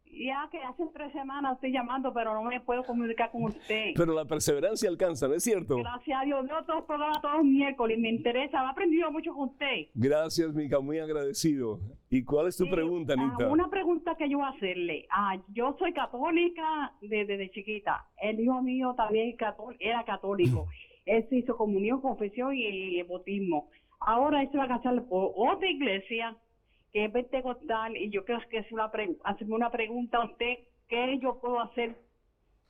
Ya que hace tres semanas estoy llamando, pero no me puedo comunicar con usted. Pero la perseverancia alcanza, ¿no es cierto? Gracias a Dios, veo todos los programas todos los miércoles, me interesa, he aprendido mucho con usted. Gracias, Mica, muy agradecido. ¿Y cuál es tu pregunta, ah, Anita? una pregunta que yo voy a hacerle. Ah, yo soy católica desde, chiquita. El hijo mío también era católico. Él se hizo comunión, confesión y, bautismo. Ahora él se va a casar por otra iglesia que es pentecostal y yo creo que es una hacerme una pregunta a usted, ¿qué yo puedo hacer?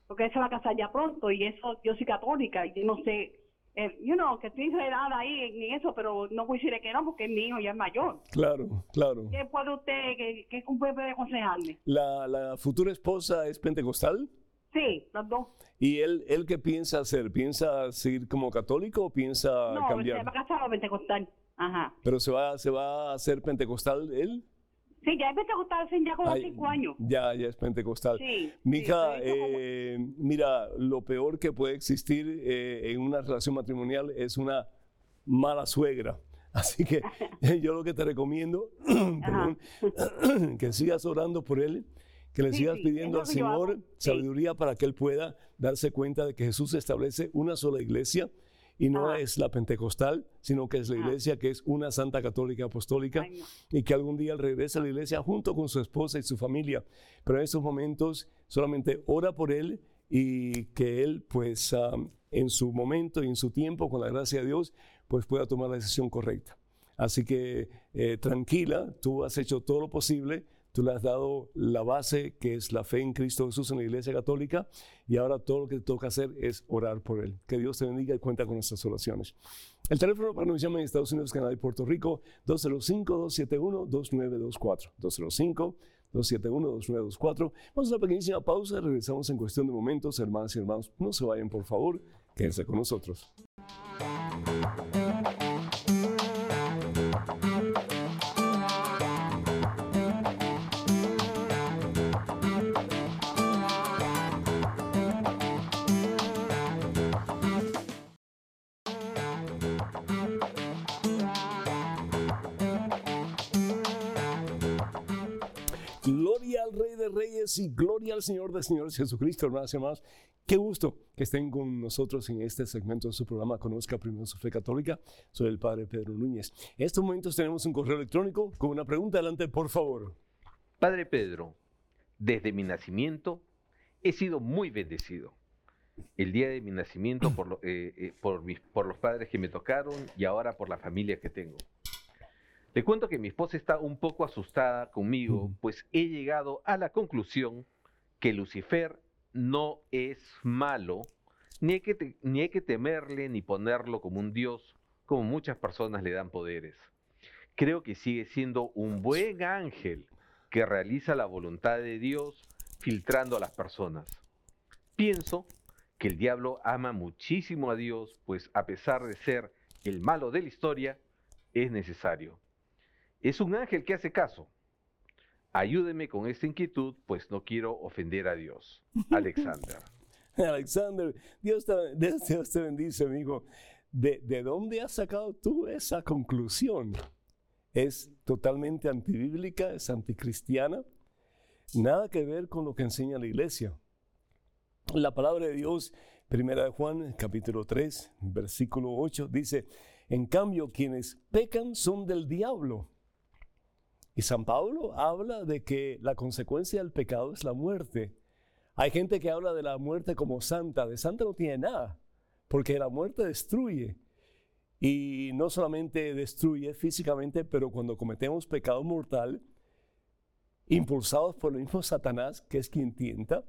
Porque él se va a casar ya pronto y eso, yo soy católica y yo no sé, eh, you know, que estoy enredada ahí en eso, pero no voy a decirle que no porque es mi hijo ya es mayor. Claro, claro. ¿Qué puede usted, qué, qué puede aconsejarme? ¿La, ¿La futura esposa es pentecostal? Sí, los dos. ¿Y él, él qué piensa hacer? ¿Piensa seguir como católico o piensa cambiar? No, se va a casar a pentecostal. Ajá. ¿Pero se va, se va a hacer pentecostal él? Sí, ya es pentecostal hace ya como cinco años. Ya, ya es pentecostal. Sí. Mija, eh, mira, lo peor que puede existir eh, en una relación matrimonial es una mala suegra. Así que yo lo que te recomiendo, perdón, que sigas orando por él, que le sigas pidiendo al Señor sabiduría para que él pueda darse cuenta de que Jesús establece una sola iglesia y no ah. es la pentecostal, sino que es la ah. iglesia que es una santa católica apostólica y que algún día regresa a la iglesia junto con su esposa y su familia. Pero en estos momentos solamente ora por él y que él pues en su momento y en su tiempo, con la gracia de Dios, pues pueda tomar la decisión correcta. Así que eh, tranquila, tú has hecho todo lo posible Tú le has dado la base que es la fe en Cristo Jesús en la Iglesia Católica y ahora todo lo que te toca hacer es orar por Él. Que Dios te bendiga y cuenta con nuestras oraciones. El teléfono para nos llama en Estados Unidos, Canadá y Puerto Rico, 205-271-2924. 205-271-2924. Vamos a una pequeñísima pausa, regresamos en cuestión de momentos, hermanas y hermanos. No se vayan, por favor, quédense con nosotros. Y gloria al Señor de señores Jesucristo, hermanas y hermanos. Qué gusto que estén con nosotros en este segmento de su programa Conozca Primero su Fe Católica. Soy el Padre Pedro Núñez. En estos momentos tenemos un correo electrónico con una pregunta. Adelante, por favor. Padre Pedro, desde mi nacimiento he sido muy bendecido. El día de mi nacimiento por, eh, eh, los padres que me tocaron y ahora por la familia que tengo. Le cuento que mi esposa está un poco asustada conmigo, pues he llegado a la conclusión que Lucifer no es malo, ni hay, que ni hay que temerle ni ponerlo como un Dios, como muchas personas le dan poderes. Creo que sigue siendo un buen ángel que realiza la voluntad de Dios filtrando a las personas. Pienso que el diablo ama muchísimo a Dios, pues a pesar de ser el malo de la historia, es necesario. Es un ángel que hace caso. Ayúdeme con esta inquietud, pues no quiero ofender a Dios. Alexander. Alexander, Dios te, Dios te bendice, amigo. ¿De, ¿De dónde has sacado tú esa conclusión? Es totalmente antibíblica, es anticristiana. Nada que ver con lo que enseña la iglesia. La palabra de Dios, primera de Juan, capítulo 3, versículo 8, dice, en cambio, quienes pecan son del diablo. Y San Pablo habla de que la consecuencia del pecado es la muerte. Hay gente que habla de la muerte como santa. De santa no tiene nada, porque la muerte destruye. Y no solamente destruye físicamente, pero cuando cometemos pecado mortal, impulsados por el mismo Satanás, que es quien tienta,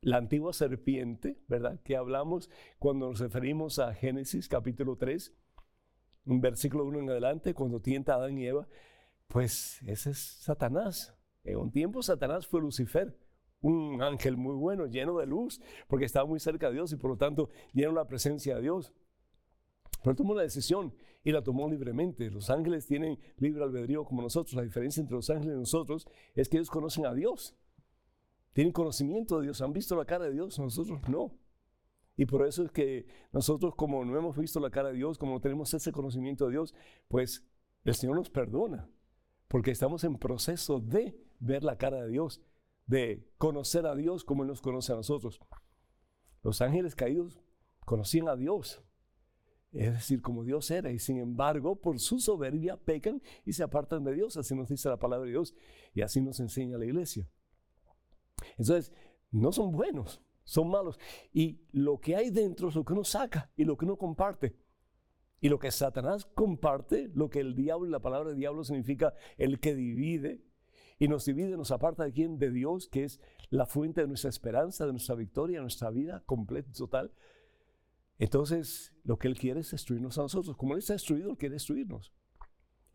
la antigua serpiente, ¿verdad? Que hablamos cuando nos referimos a Génesis capítulo 3, un versículo 1 en adelante, cuando tienta a Adán y Eva, pues ese es Satanás. En un tiempo Satanás fue Lucifer, un ángel muy bueno, lleno de luz, porque estaba muy cerca de Dios y por lo tanto lleno la presencia de Dios. Pero tomó la decisión y la tomó libremente. Los ángeles tienen libre albedrío como nosotros. La diferencia entre los ángeles y nosotros es que ellos conocen a Dios. Tienen conocimiento de Dios, han visto la cara de Dios, nosotros no. Y por eso es que nosotros como no hemos visto la cara de Dios, como no tenemos ese conocimiento de Dios, pues el Señor nos perdona, porque estamos en proceso de ver la cara de Dios, de conocer a Dios como Él nos conoce a nosotros. Los ángeles caídos conocían a Dios, es decir, como Dios era, y sin embargo, por su soberbia pecan y se apartan de Dios, así nos dice la palabra de Dios, y así nos enseña la iglesia. Entonces, no son buenos, son malos. Y lo que hay dentro es lo que uno saca y lo que uno comparte. Y lo que Satanás comparte, lo que el diablo la palabra diablo significa el que divide, y nos divide, nos aparta de quién? De Dios, que es la fuente de nuestra esperanza, de nuestra victoria, de nuestra vida completa y total. Entonces, lo que Él quiere es destruirnos a nosotros. Como Él está destruido, Él quiere destruirnos.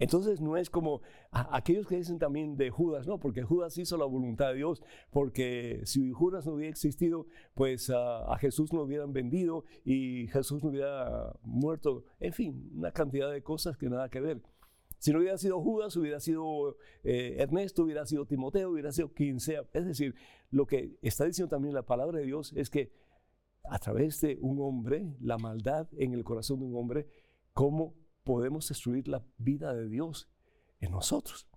Entonces no es como aquellos que dicen también de Judas, no, porque Judas hizo la voluntad de Dios, porque si Judas no hubiera existido, pues a Jesús no hubieran vendido y Jesús no hubiera muerto, en fin, una cantidad de cosas que nada que ver. Si no hubiera sido Judas, hubiera sido eh, Ernesto, hubiera sido Timoteo, hubiera sido quien sea. Es decir, lo que está diciendo también la palabra de Dios es que a través de un hombre, la maldad en el corazón de un hombre, cómo podemos destruir la vida de Dios en nosotros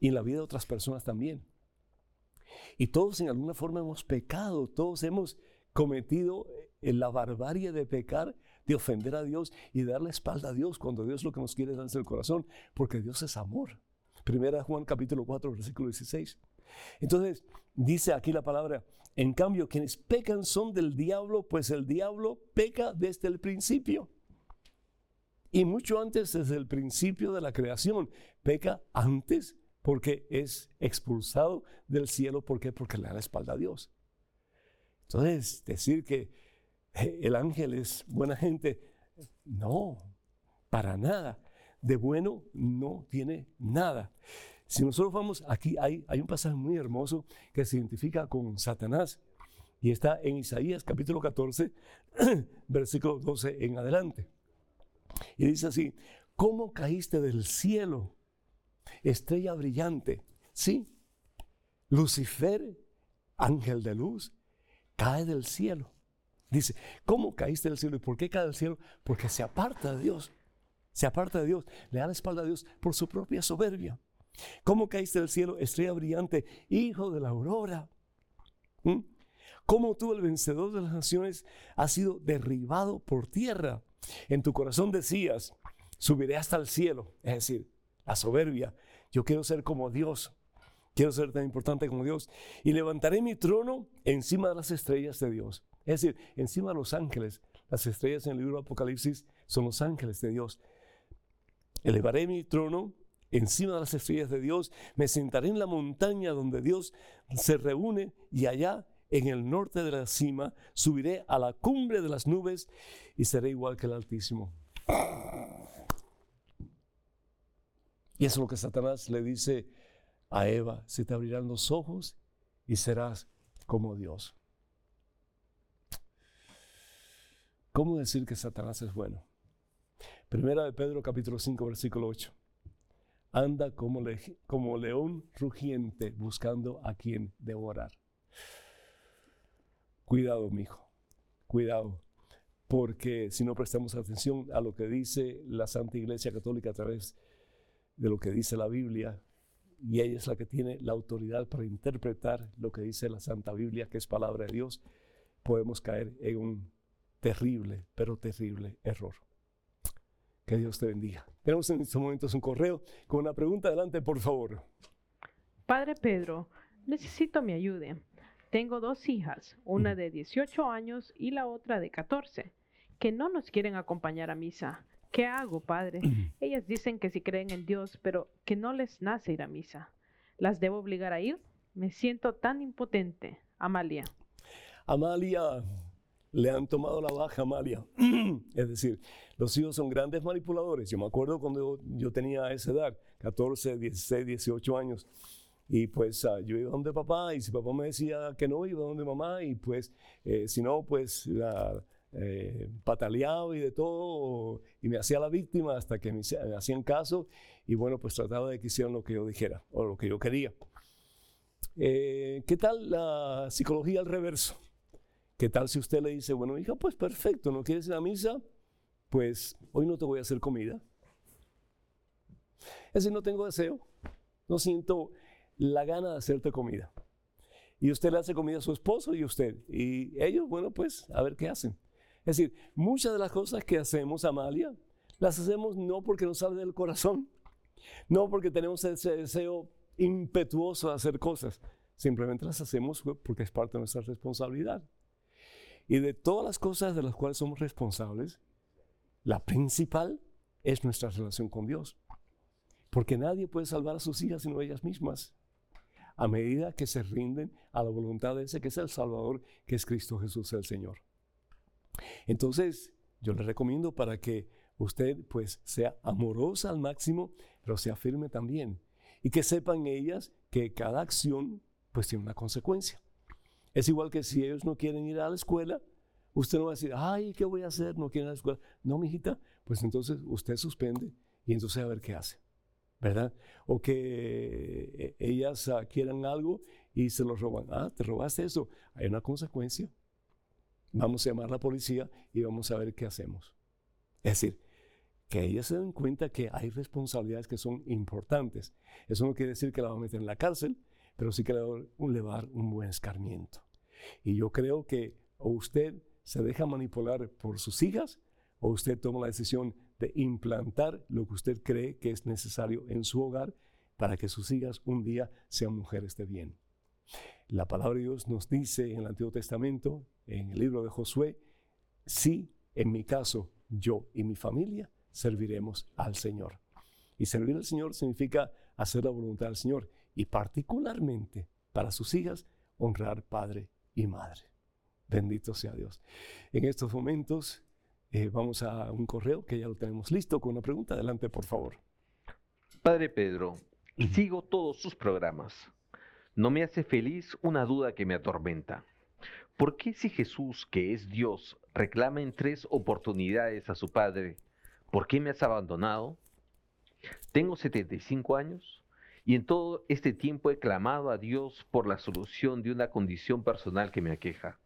y en la vida de otras personas también. Y todos en alguna forma hemos pecado, todos hemos cometido eh, la barbarie de pecar, de ofender a Dios y darle espalda a Dios cuando Dios lo que nos quiere es darse el corazón, porque Dios es amor. Primera Juan capítulo 4, versículo 16. Entonces, dice aquí la palabra, en cambio, quienes pecan son del diablo, pues el diablo peca desde el principio. Y mucho antes, desde el principio de la creación, peca antes porque es expulsado del cielo. ¿Por qué? Porque le da la espalda a Dios. Entonces, decir que eh, el ángel es buena gente, no, para nada. De bueno no tiene nada. Si nosotros vamos, aquí hay, hay un pasaje muy hermoso que se identifica con Satanás y está en Isaías capítulo 14, versículo 12 en adelante. Y dice así, ¿cómo caíste del cielo? Estrella brillante. Sí, Lucifer, ángel de luz, cae del cielo. Dice, ¿cómo caíste del cielo? ¿Y por qué cae del cielo? Porque se aparta de Dios. Se aparta de Dios, le da la espalda a Dios por su propia soberbia. ¿Cómo caíste del cielo, estrella brillante, hijo de la aurora? ¿Mm? ¿Cómo tú, el vencedor de las naciones, has sido derribado por tierra? En tu corazón decías, subiré hasta el cielo, es decir, la soberbia. Yo quiero ser como Dios, quiero ser tan importante como Dios. Y levantaré mi trono encima de las estrellas de Dios, es decir, encima de los ángeles. Las estrellas en el libro de Apocalipsis son los ángeles de Dios. Elevaré mi trono encima de las estrellas de Dios, me sentaré en la montaña donde Dios se reúne y allá en el norte de la cima, subiré a la cumbre de las nubes y seré igual que el Altísimo. Y eso es lo que Satanás le dice a Eva, se te abrirán los ojos y serás como Dios. ¿Cómo decir que Satanás es bueno? Primera de Pedro capítulo 5 versículo 8. Anda como, como león rugiente buscando a quien devorar. Cuidado, mi hijo. Cuidado. Porque si no prestamos atención a lo que dice la Santa Iglesia Católica a través de lo que dice la Biblia, y ella es la que tiene la autoridad para interpretar lo que dice la Santa Biblia, que es palabra de Dios, podemos caer en un terrible, pero terrible error. Que Dios te bendiga. Tenemos en estos momentos un correo con una pregunta. Adelante, por favor. Padre Pedro, necesito mi ayuda. Tengo dos hijas, una de 18 años y la otra de 14, que no nos quieren acompañar a misa. ¿Qué hago, padre? Ellas dicen que sí creen en Dios, pero que no les nace ir a misa. ¿Las debo obligar a ir? Me siento tan impotente. Amalia. Amalia, le han tomado la baja, Amalia. es decir, los hijos son grandes manipuladores. Yo me acuerdo cuando yo, tenía esa edad, 14, 16, 18 años. Y pues ah, yo iba donde papá y si papá me decía que no, iba donde mamá y pues eh, si no, pues la, eh, pataleado y de todo y me hacía la víctima hasta que me, hacían caso y bueno, pues trataba de que hicieran lo que yo dijera o lo que yo quería. Eh, ¿Qué tal la psicología al reverso? ¿Qué tal si usted le dice, bueno, hija, pues perfecto, ¿no quieres ir a misa? Pues hoy no te voy a hacer comida. Es decir, no tengo deseo, no siento la gana de hacerte comida. Y usted le hace comida a su esposo y usted. Y ellos, bueno, pues a ver qué hacen. Es decir, muchas de las cosas que hacemos, Amalia, las hacemos no porque nos sale del corazón, no porque tenemos ese deseo impetuoso de hacer cosas, simplemente las hacemos porque es parte de nuestra responsabilidad. Y de todas las cosas de las cuales somos responsables, la principal es nuestra relación con Dios. Porque nadie puede salvar a sus hijas sino ellas mismas. A medida que se rinden a la voluntad de ese que es el Salvador, que es Cristo Jesús el Señor. Entonces, yo le recomiendo para que usted pues sea amorosa al máximo, pero sea firme también. Y que sepan ellas que cada acción pues tiene una consecuencia. Es igual que si ellos no quieren ir a la escuela, usted no va a decir, ay, ¿qué voy a hacer? No quieren ir a la escuela. No, mijita, pues entonces usted suspende y entonces a ver qué hace. ¿Verdad? O que eh, ellas ah, quieran algo y se lo roban. Ah, te robaste eso. Hay una consecuencia. Vamos a llamar a la policía y vamos a ver qué hacemos. Es decir, que ellas se den cuenta que hay responsabilidades que son importantes. Eso no quiere decir que la va a meter en la cárcel, pero sí que le va a dar un buen escarmiento. Y yo creo que o usted se deja manipular por sus hijas o usted toma la decisión de implantar lo que usted cree que es necesario en su hogar para que sus hijas un día sean mujeres de bien. La palabra de Dios nos dice en el Antiguo Testamento, en el libro de Josué, sí, en mi caso, yo y mi familia serviremos al Señor. Y servir al Señor significa hacer la voluntad del Señor y particularmente para sus hijas honrar padre y madre. Bendito sea Dios. En estos momentos eh, vamos a un correo que ya lo tenemos listo con una pregunta. Adelante, por favor. Padre Pedro, sigo todos sus programas. No me hace feliz una duda que me atormenta. ¿Por qué si Jesús, que es Dios, reclama en tres oportunidades a su Padre, ¿por qué me has abandonado? Tengo 75 años y en todo este tiempo he clamado a Dios por la solución de una condición personal que me aqueja.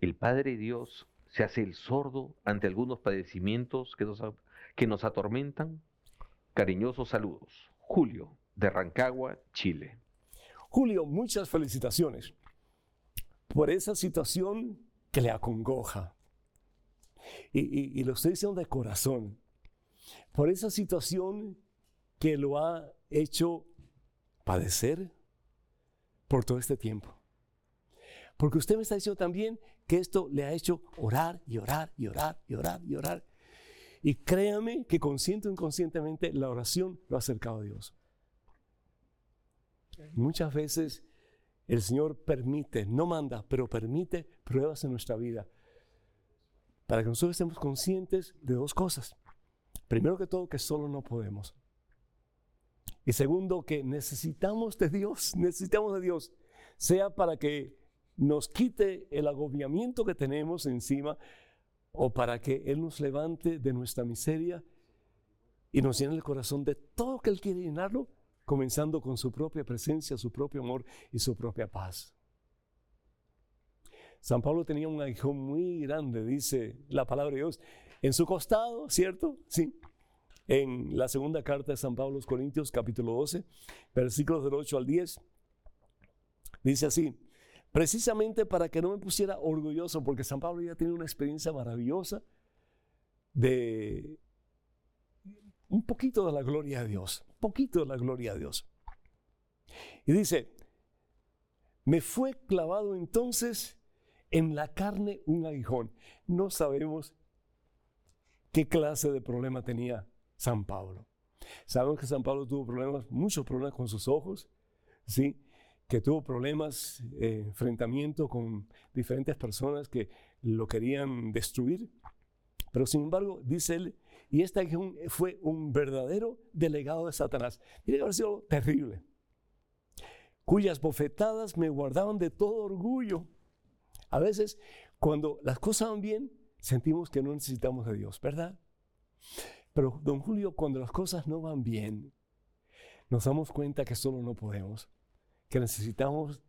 El Padre Dios se hace el sordo ante algunos padecimientos que nos, que nos atormentan. Cariñosos saludos. Julio, de Rancagua, Chile. Julio, muchas felicitaciones por esa situación que le acongoja. Y, lo estoy diciendo de corazón. Por esa situación que lo ha hecho padecer por todo este tiempo. Porque usted me está diciendo también que esto le ha hecho orar y orar y orar y orar y orar. Y créame que consciente o inconscientemente la oración lo ha acercado a Dios. Muchas veces el Señor permite, no manda, pero permite pruebas en nuestra vida para que nosotros estemos conscientes de dos cosas. Primero que todo, que solo no podemos. Y segundo, que necesitamos de Dios, necesitamos de Dios, sea para que nos quite el agobiamiento que tenemos encima o para que Él nos levante de nuestra miseria y nos llene el corazón de todo que Él quiere llenarlo, comenzando con su propia presencia, su propio amor y su propia paz. San Pablo tenía un aguijón muy grande, dice la palabra de Dios, en su costado, ¿cierto? Sí. En la segunda carta de San Pablo a los Corintios, capítulo 12, versículos del 8 al 10, dice así, precisamente para que no me pusiera orgulloso, porque San Pablo ya tiene una experiencia maravillosa de un poquito de la gloria de Dios, un poquito de la gloria de Dios. Y dice, me fue clavado entonces en la carne un aguijón. No sabemos qué clase de problema tenía San Pablo. Sabemos que San Pablo tuvo problemas, muchos problemas con sus ojos, ¿sí? Que tuvo problemas, eh, enfrentamiento con diferentes personas que lo querían destruir. Pero sin embargo, dice él, y este fue un verdadero delegado de Satanás. Tiene que haber sido terrible. Cuyas bofetadas me guardaban de todo orgullo a veces, cuando las cosas van bien, sentimos que no necesitamos de Dios, ¿verdad? Pero, don Julio, cuando las cosas no van bien, nos damos cuenta que solo no podemos, que necesitamos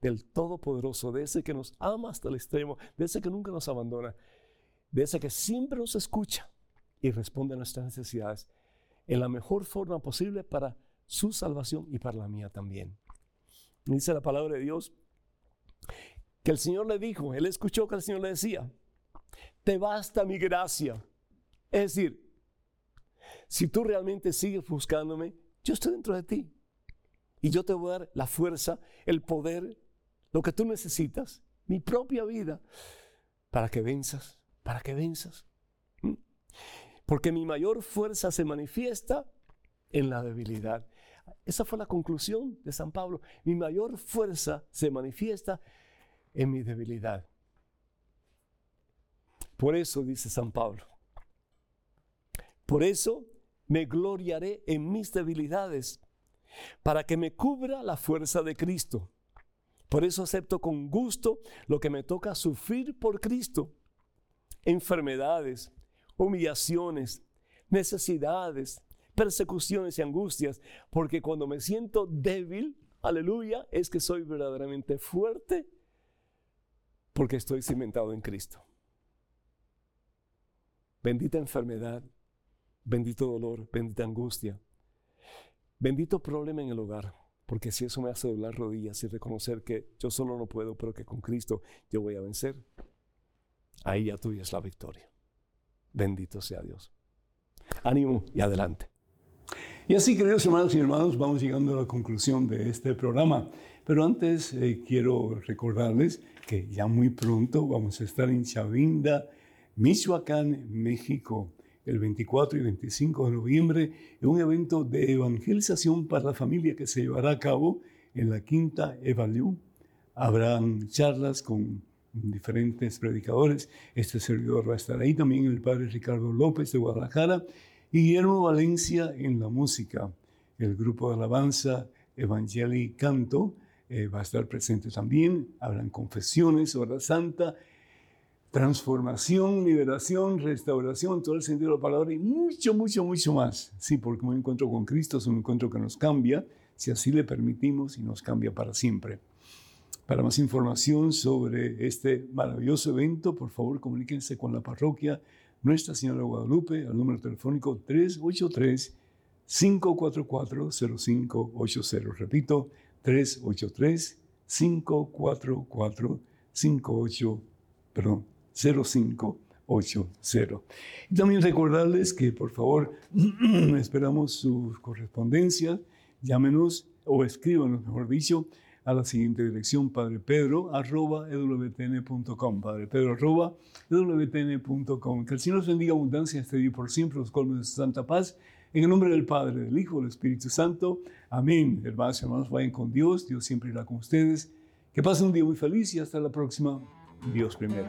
del Todopoderoso, de ese que nos ama hasta el extremo, de ese que nunca nos abandona, de ese que siempre nos escucha y responde a nuestras necesidades en la mejor forma posible para su salvación y para la mía también. Dice la palabra de Dios que el Señor le dijo, él escuchó que el Señor le decía, te basta mi gracia. Es decir, si tú realmente sigues buscándome, yo estoy dentro de ti. Y yo te voy a dar la fuerza, el poder, lo que tú necesitas, mi propia vida, para que venzas, para que venzas. ¿Mm? Porque mi mayor fuerza se manifiesta en la debilidad. Esa fue la conclusión de San Pablo. Mi mayor fuerza se manifiesta en mi debilidad. Por eso dice San Pablo, por eso me gloriaré en mis debilidades, para que me cubra la fuerza de Cristo. Por eso acepto con gusto lo que me toca sufrir por Cristo. Enfermedades, humillaciones, necesidades, persecuciones y angustias, porque cuando me siento débil, aleluya, es que soy verdaderamente fuerte porque estoy cimentado en Cristo. Bendita enfermedad, bendito dolor, bendita angustia, bendito problema en el hogar, porque si eso me hace doblar rodillas y reconocer que yo solo no puedo, pero que con Cristo yo voy a vencer, ahí ya tuya es la victoria. Bendito sea Dios. Ánimo y adelante. Y así, queridos hermanos y hermanos, vamos llegando a la conclusión de este programa. Pero antes eh, quiero recordarles que ya muy pronto vamos a estar en Chavinda, Michoacán, México, el 24 y 25 de noviembre, en un evento de evangelización para la familia que se llevará a cabo en la Quinta Evaliú. Habrán charlas con diferentes predicadores. Este servidor va a estar ahí también el padre Ricardo López de Guadalajara y Guillermo Valencia en la música. El grupo de alabanza Evangelii Canto eh, va a estar presente también. Habrán confesiones, hora santa, transformación, liberación, restauración, todo el sentido de la palabra y mucho, mucho, mucho más. Sí, porque un encuentro con Cristo es un encuentro que nos cambia, si así le permitimos y nos cambia para siempre. Para más información sobre este maravilloso evento, por favor comuníquense con la parroquia Nuestra Señora Guadalupe al número telefónico 383 544 0580. Repito, 383-544-58, perdón, 0580. Y también recordarles que por favor esperamos su correspondencia, llámenos o escríbanos, mejor dicho, a la siguiente dirección, Padre Pedro, arroba ewtn.com, Padre Pedro, arroba ewtn.com. Que el Señor nos bendiga abundancia este día por siempre, los colmos de su santa paz en el nombre del Padre, del Hijo, del Espíritu Santo. Amén. Hermanos y hermanos, vayan con Dios. Dios siempre irá con ustedes. Que pasen un día muy feliz y hasta la próxima. Dios primero.